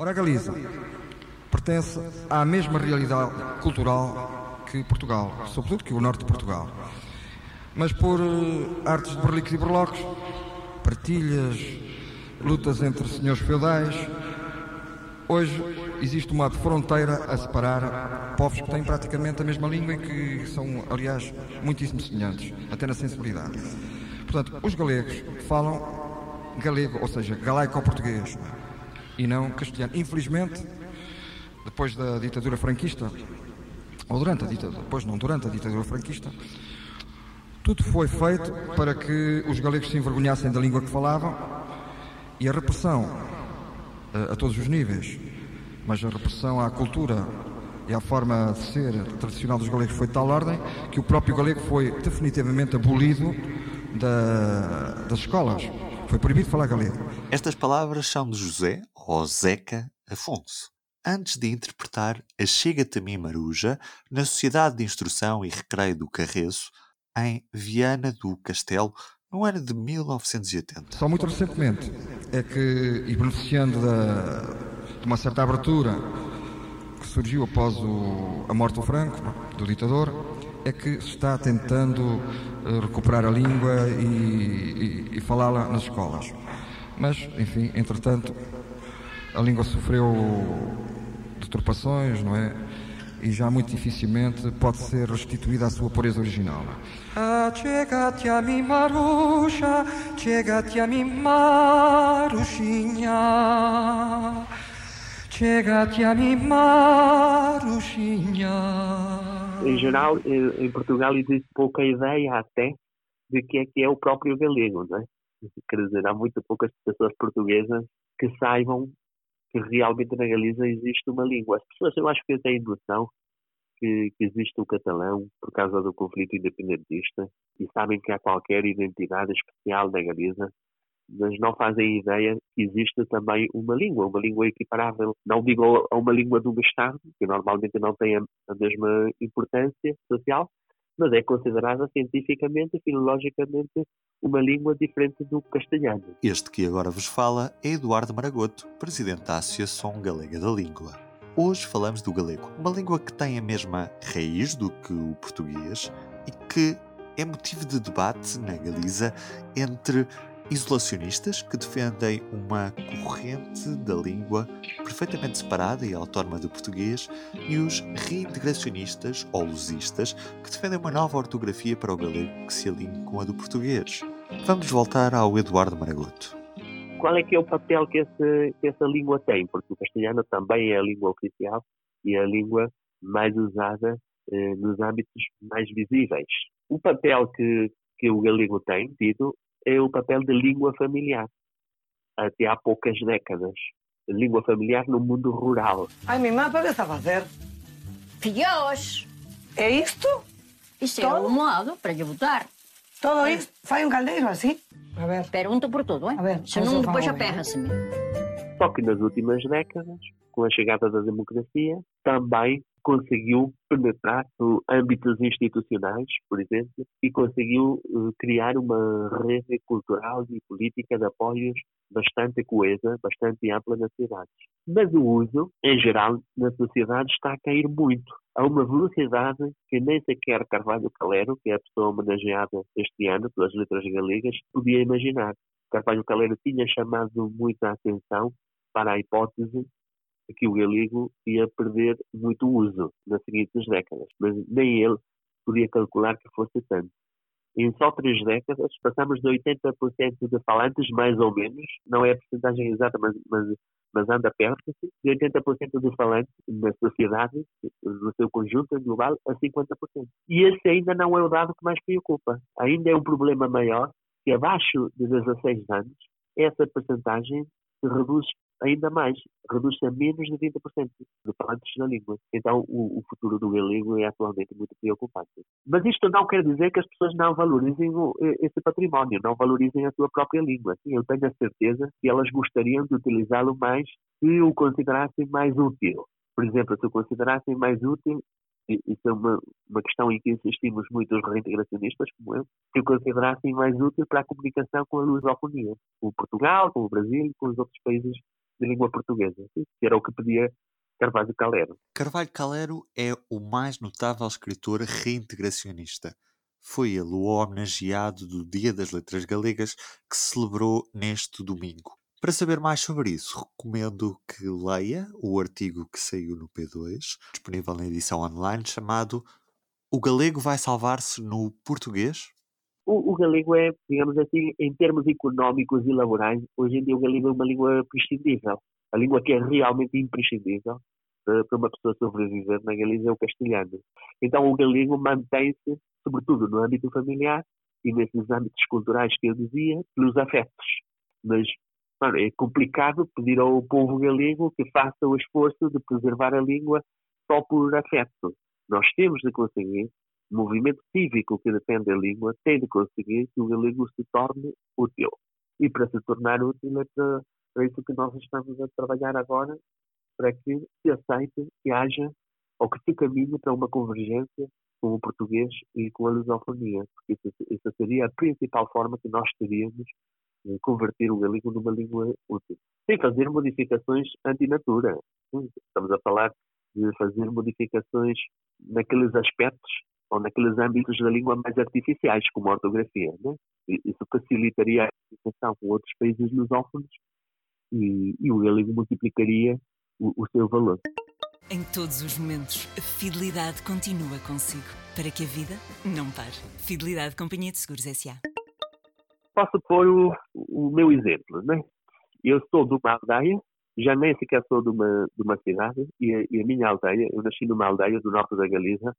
Ora, a Galiza pertence à mesma realidade cultural que Portugal, sobretudo que o norte de Portugal. Mas por uh, artes de berlicos e berlocos, partilhas, lutas entre senhores feudais, hoje existe uma fronteira a separar povos que têm praticamente a mesma língua e que são, aliás, muitíssimo semelhantes, até na sensibilidade. Portanto, os galegos falam galego, ou seja, galaico-português, e não castelhano. Infelizmente, depois da ditadura franquista, ou durante a ditadura, depois não, durante a ditadura franquista, tudo foi feito para que os galegos se envergonhassem da língua que falavam e a repressão a, eh, a todos os níveis, mas a repressão à cultura e à forma de ser tradicional dos galegos foi de tal ordem que o próprio galego foi definitivamente abolido da, das escolas. Foi proibido falar galego. Estas palavras são de José, ou Zeca, Afonso antes de interpretar a Chega-te a mim Maruja na Sociedade de Instrução e Recreio do Carreço, em Viana do Castelo, no ano de 1980. Só muito recentemente é que, e beneficiando da, de uma certa abertura que surgiu após o, a morte do Franco, do ditador, é que está tentando eh, recuperar a língua e, e, e falá-la nas escolas. Mas, enfim, entretanto, a língua sofreu deturpações, não é? E já muito dificilmente pode ser restituída à sua pureza original. Ah, chega-te a mim, Maruxa, chega-te a mim, Maruxinha, chega-te a mim, Maruxinha. Em geral, em Portugal existe pouca ideia até de que é que é o próprio galego, não é? Quer dizer, há muito poucas pessoas portuguesas que saibam que realmente na Galiza existe uma língua. As pessoas, eu acho que têm noção que, que, existe o catalão por causa do conflito independentista e sabem que há qualquer identidade especial na Galiza, mas não fazem ideia que existe também uma língua, uma língua equiparável. Não digo a uma língua do Estado, que normalmente não tem a mesma importância social, mas é considerada cientificamente e filologicamente uma língua diferente do castelhano. Este que agora vos fala é Eduardo Maragoto, presidente da Associação Galega da Língua. Hoje falamos do galego, uma língua que tem a mesma raiz do que o português e que é motivo de debate na Galiza entre isolacionistas que defendem uma corrente da língua perfeitamente separada e autónoma do português e os reintegracionistas ou lusistas que defendem uma nova ortografia para o galego que se alinhe com a do português. Vamos voltar ao Eduardo Maragoto. Qual é que é o papel que, esse, que essa língua tem? Porque o castelhano também é a língua oficial e é a língua mais usada eh, nos âmbitos mais visíveis. O papel que, que o galego tem tido é o papel de língua familiar. Até há poucas décadas. Língua familiar no mundo rural. Ai, minha mãe, para que está a fazer? Filhos! É isto? Isto é o modo para lhe botar. Todo isto? Faz um caldeiro assim? A ver. Pergunta por tudo, hein? A ver. Senão depois aperra-se-me. Só que nas últimas décadas, com a chegada da democracia, também conseguiu penetrar âmbitos institucionais, por exemplo, e conseguiu uh, criar uma rede cultural e política de apoios bastante coesa, bastante ampla nas cidades. Mas o uso, em geral, na sociedade está a cair muito. A uma velocidade que nem sequer Carvalho Calero, que é a pessoa homenageada este ano pelas letras galegas, podia imaginar. Carvalho Calero tinha chamado muita atenção para a hipótese que o galego ia perder muito uso nas seguintes décadas, mas nem ele podia calcular que fosse tanto. Em só três décadas, passamos de 80% de falantes, mais ou menos, não é a porcentagem exata, mas, mas, mas anda perto, de 80% de falantes na sociedade, no seu conjunto global, a 50%. E esse ainda não é o dado que mais preocupa. Ainda é um problema maior que abaixo de 16 anos, essa percentagem se reduz ainda mais, reduz-se a menos de 20% de falantes na língua. Então, o, o, futuro do galego é atualmente muito preocupante. Mas isto não quer dizer que as pessoas não valorizem o, esse património, não valorizem a sua própria língua. Sim, eu tenho a certeza que elas gostariam de utilizá-lo mais se o considerassem mais útil. Por exemplo, se o considerassem mais útil, isso é uma, uma questão em que insistimos muito os reintegracionistas, como eu, que o considerassem mais útil para a comunicação com a lusofonia, com Portugal, com o Brasil e com os outros países de língua portuguesa, que era o que pedia Carvalho Calero. Carvalho Calero é o mais notável escritor reintegracionista. Foi ele o homenageado do Dia das Letras Galegas que se celebrou neste domingo. Para saber mais sobre isso, recomendo que leia o artigo que saiu no P2, disponível na edição online, chamado O Galego vai salvar-se no português? O, o, galego é, digamos assim, em termos económicos e laborais, hoje em dia o galego é uma língua prescindível. A língua que é realmente imprescindível para, para uma pessoa sobreviver na Galiza é o castelhano. Então o galego mantém-se, sobretudo no âmbito familiar e nesses âmbitos culturais que eu dizia, pelos afetos. Mas Mano, é complicado pedir ao povo galego que faça o esforço de preservar a língua só por afeto. Nós temos de conseguir, movimento cívico que defende da língua tem de conseguir que o galego se torne útil. E para se tornar útil é para, isso que nós estamos a trabalhar agora, para que se aceite, que haja, ou que se caminhe para uma convergência com o português e com a lusofonia, porque isso seria a principal forma que nós teríamos converter o galego numa língua útil. Sem fazer modificações antinatura. Estamos a falar de fazer modificações naqueles aspectos ou naqueles âmbitos da língua mais artificiais, como a ortografia. Né? Isso facilitaria a comunicação com outros países lusófonos e, e o galego multiplicaria o, o seu valor. Em todos os momentos, a fidelidade continua consigo, para que a vida não pare. Fidelidade Companhia de Seguros S.A posso pôr o, o meu exemplo, né? Eu sou de uma aldeia, já nem sequer sou de uma, de uma cidade, e a, e a minha aldeia, eu nasci numa aldeia do norte da Galiza,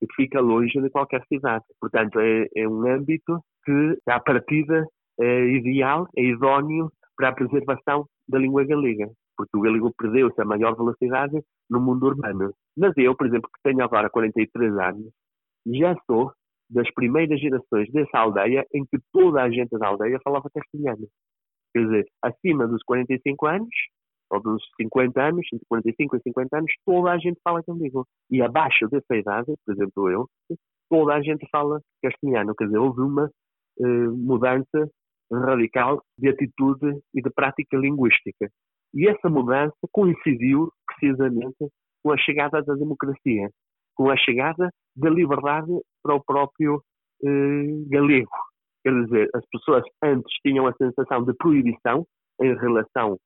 que fica longe de qualquer cidade. Portanto, é, é um âmbito que, à partida, é ideal, é idóneo para a preservação da língua galega, porque o galego perdeu-se a maior velocidade no mundo urbano. Mas eu, por exemplo, que tenho agora 43 anos, já sou das primeiras gerações dessa aldeia em que toda a gente da aldeia falava castelhano. Quer dizer, acima dos 45 anos, ou dos 50 anos, entre 45 e 50 anos, toda a gente fala comigo. E abaixo dessa idade, por exemplo eu, toda a gente fala castelhano. Quer dizer, houve uma eh, mudança radical de atitude e de prática linguística. E essa mudança coincidiu precisamente com a chegada da democracia com a chegada da liberdade para o próprio eh, galego. Quer dizer, as pessoas antes tinham a sensação de proibição em relação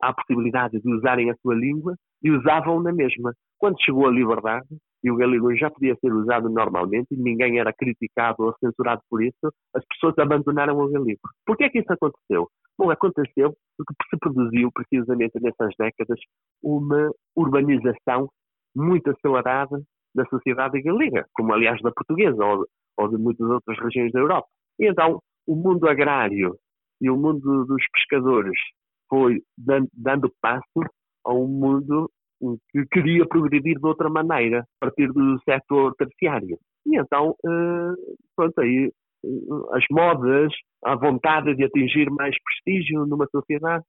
à, possibilidade de usarem a sua língua e usavam na mesma. Quando chegou a liberdade, e o galego já podia ser usado normalmente e ninguém era criticado ou censurado por isso, as pessoas abandonaram o galego. Por que é que isso aconteceu? Bom, aconteceu porque se produziu precisamente nessas décadas uma urbanização muito acelerada da sociedade galega, como aliás da portuguesa ou, ou de muitas outras regiões da Europa. E então o mundo agrário e o mundo dos pescadores foi dando, passo a um mundo que queria progredir de outra maneira, a partir do setor terciário. E então, eh, pronto, aí eh, as modas, a vontade de atingir mais prestígio numa sociedade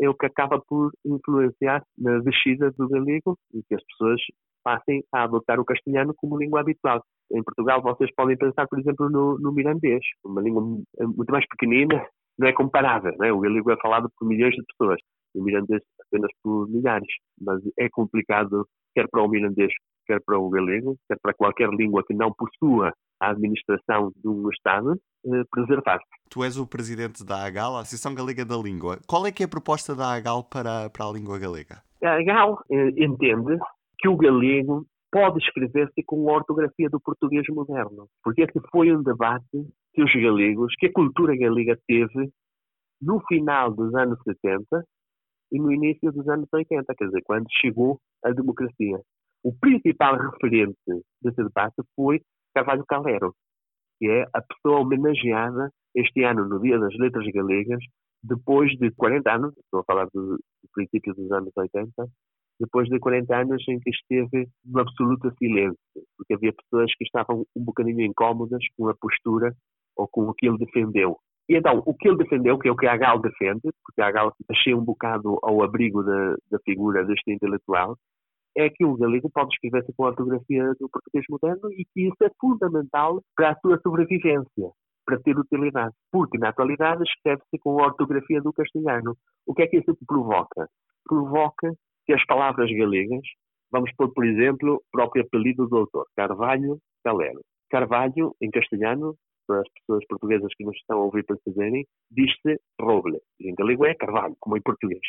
é o que acaba por influenciar na descida do galego e que as pessoas passem a adotar o castelhano como língua habitual. Em Portugal, vocês podem pensar, por exemplo, no, no mirandês, uma língua muito mais pequenina, não é comparável. É? O galego é falado por milhões de pessoas, o mirandês apenas por milhares. Mas é complicado, quer para o mirandês, quer para o galego, quer para qualquer língua que não possua a administração de um Estado, eh, preservar-se. Tu és o presidente da AGAL, a Associação Galega da Língua. Qual é que é a proposta da AGAL para, para a língua galega? A AGAL eh, entende que o galego pode escrever-se com a ortografia do português moderno, porque esse foi um debate que os galegos, que a cultura galega teve no final dos anos 70 e no início dos anos 80, quer dizer, quando chegou a democracia. O principal referente desse debate foi Carvalho Calero, que é a pessoa homenageada este ano no Dia das Letras Galegas, depois de 40 anos, estou a falar do, do princípio dos anos 80, depois de 40 anos em que esteve no absoluto silêncio, porque havia pessoas que estavam um bocadinho incómodas com a postura ou com o que ele defendeu. E então, o que ele defendeu, que é o que a Gal defende, porque a Gal achou um bocado ao abrigo da, da figura deste intelectual, é que o galego pode escrever-se com a ortografia do português moderno e que isso é fundamental para a sua sobrevivência. para ter utilidade. Porque, na atualidade, escreve-se com a ortografia do castelhano. O que é que isso provoca? Provoca que as palavras galegas, vamos pôr, por exemplo, o próprio apelido do autor, Carvalho Calero. Carvalho, em castelhano, para as pessoas portuguesas que nos estão a ouvir perceberem, diz-se roble. Em galego é carvalho, como em português.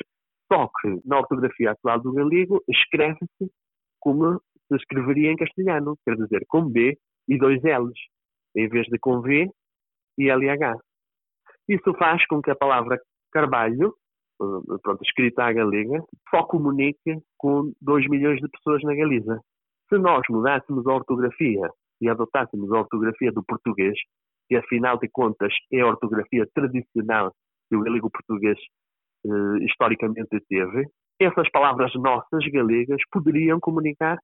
Só que, na ortografia atual do galego, escreve-se como se escreveria em castelhano, quer dizer, com B e dois L's, em vez de com V e LH. Isso faz com que a palavra carvalho, pronto, escrita à galega, só comunique com 2 milhões de pessoas na Galiza. Se nós mudássemos a ortografia e adotássemos a ortografia do português, que afinal de contas é a ortografia tradicional que o galego português eh, historicamente teve, essas palavras nossas galegas poderiam comunicar,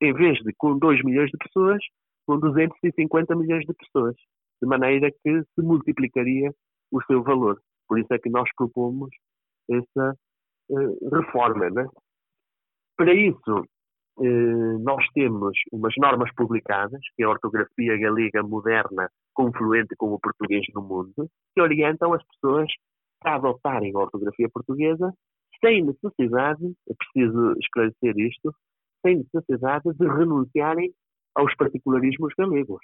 em vez de com 2 milhões de pessoas, com 250 milhões de pessoas, de maneira que se multiplicaria o seu valor. Por isso é que nós propomos essa uh, reforma. Né? Para isso, uh, nós temos umas normas publicadas, que é a ortografia galega moderna confluente com o português no mundo, que orientam as pessoas a adotarem a ortografia portuguesa sem necessidade, é preciso esclarecer isto, sem necessidade de renunciarem aos particularismos galegos.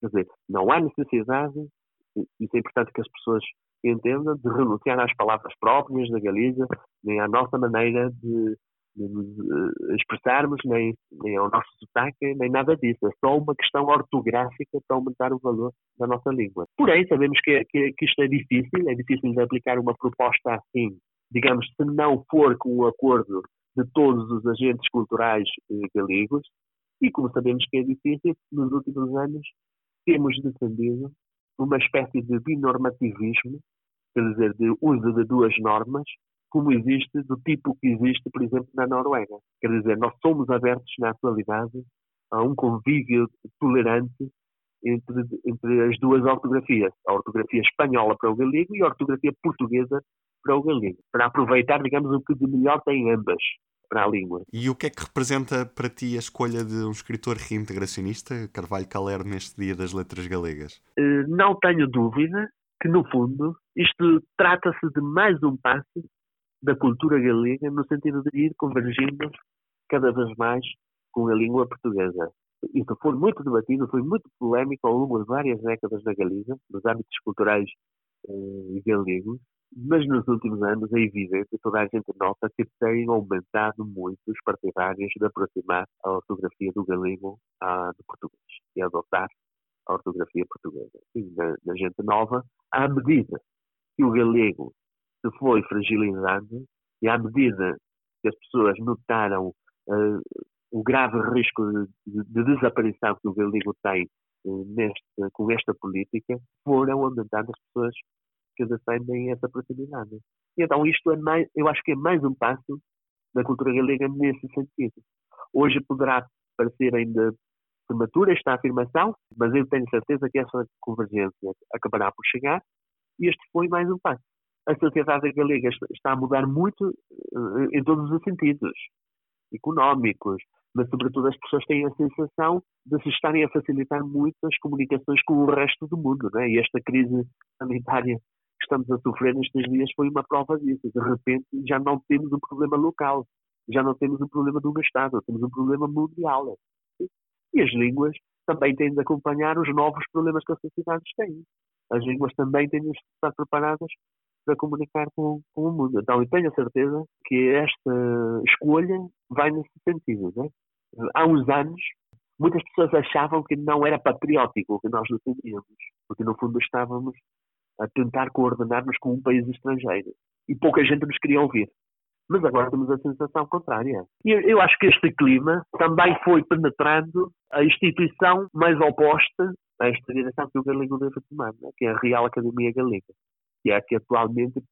Quer dizer, não há necessidade, isso é importante que as pessoas entendam, de renunciar às palavras próprias da Galiza, nem à nossa maneira de, de expressarmos, nem, nem ao nosso sotaque, nem nada disso. É só uma questão ortográfica para aumentar o valor da nossa língua. Porém, sabemos que, que, que isto é difícil, é difícil de aplicar uma proposta assim digamos, se não for com o acordo de todos os agentes culturais eh, galegos, e como sabemos que é difícil, nos últimos anos temos defendido uma espécie de binormativismo, quer dizer, de uso de duas normas, como existe, do tipo que existe, por exemplo, na Noruega. Quer dizer, nós somos abertos na atualidade a um convívio tolerante entre, entre as duas ortografias, a ortografia espanhola para o galego e a ortografia portuguesa para o galego, para aproveitar, digamos, o que de melhor tem ambas para a língua. E o que é que representa para ti a escolha de um escritor reintegracionista, Carvalho Calero, neste Dia das Letras Galegas? Uh, não tenho dúvida que, no fundo, isto trata-se de mais um passo da cultura galega no sentido de ir convergindo cada vez mais com a língua portuguesa. Isso foi muito debatido, foi muito polémico ao longo de várias décadas na Galiza, nos âmbitos culturais eh, galegos, mas nos últimos anos é evidente, toda a gente nota que tem aumentado muito os partidários de aproximar a ortografia do galego à do português e adotar a ortografia portuguesa. E na, na gente nova, à medida que o galego se foi fragilizando e à medida que as pessoas notaram uh, o grave risco de, de, de, desaparição que o galego tem uh, neste, com esta política, foram aumentando as pessoas que defendem essa proximidade. E então isto é mais, eu acho que é mais um passo da cultura galega nesse sentido. Hoje poderá parecer ainda prematura esta afirmação, mas eu tenho certeza que essa convergência acabará por chegar e este foi mais um passo. A sociedade galega está a mudar muito eh, em todos os sentidos, económicos, mas sobretudo as pessoas têm a sensação de se estarem a facilitar muito as comunicações com o resto do mundo, né? E esta crise sanitária que estamos a sofrer nestes dias foi uma prova disso. De repente já não temos um problema local, já não temos um problema de um Estado, temos um problema mundial. E as línguas também têm de acompanhar os novos problemas que as sociedades têm. As línguas também têm de estar preparadas para comunicar com, com, o mundo. Então, eu tenho a certeza que esta escolha vai nesse sentido. Né? Há uns anos, muitas pessoas achavam que não era patriótico o que nós defendíamos, porque no fundo estávamos a tentar coordenar-nos com um país estrangeiro. E pouca gente nos queria ouvir. Mas agora temos a sensação contrária. E eu acho que este clima também foi penetrando a instituição mais oposta a esta direção que o galego deve tomar, né? que é a Real Academia Galega, que é a que atualmente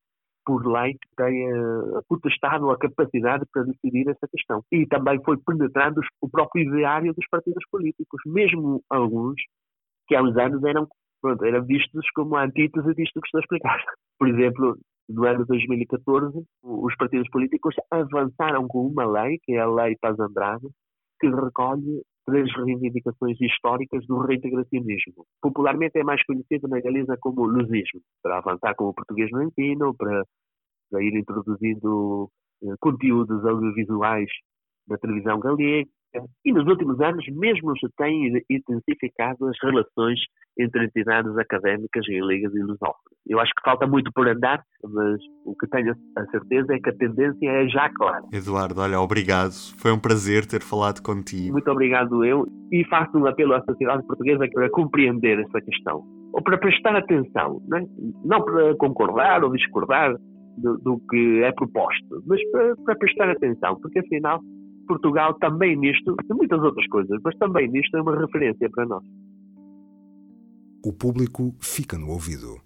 por lei tem a potestade ou a capacidade para decidir essa questão. E também foi penetrando o próprio ideário dos partidos políticos, mesmo alguns que há uns anos eram pronto, eram vistos como a antítese disto que estou a explicar. Por exemplo, no ano 2014, os partidos políticos avançaram com uma lei, que é a Lei Paz Andrade, que recolhe três reivindicações históricas do reintegracionismo. Popularmente é mais conhecido na Galiza como lusismo, para avançar com o português no ensino, para, para ir introduzindo eh, conteúdos audiovisuais na televisão galega, e nos últimos anos mesmo se têm intensificado as relações entre entidades académicas e lusófonas. Eu acho que falta muito por andar, mas o que tenho a certeza é que a tendência é já clara. Eduardo, olha, obrigado. Foi um prazer ter falado contigo. Muito obrigado eu e faço um apelo à sociedade portuguesa para compreender esta questão. Ou para prestar atenção, não, é? não para concordar ou discordar do, do que é proposto, mas para, para prestar atenção, porque afinal Portugal também nisto, e muitas outras coisas, mas também nisto é uma referência para nós. O público fica no ouvido.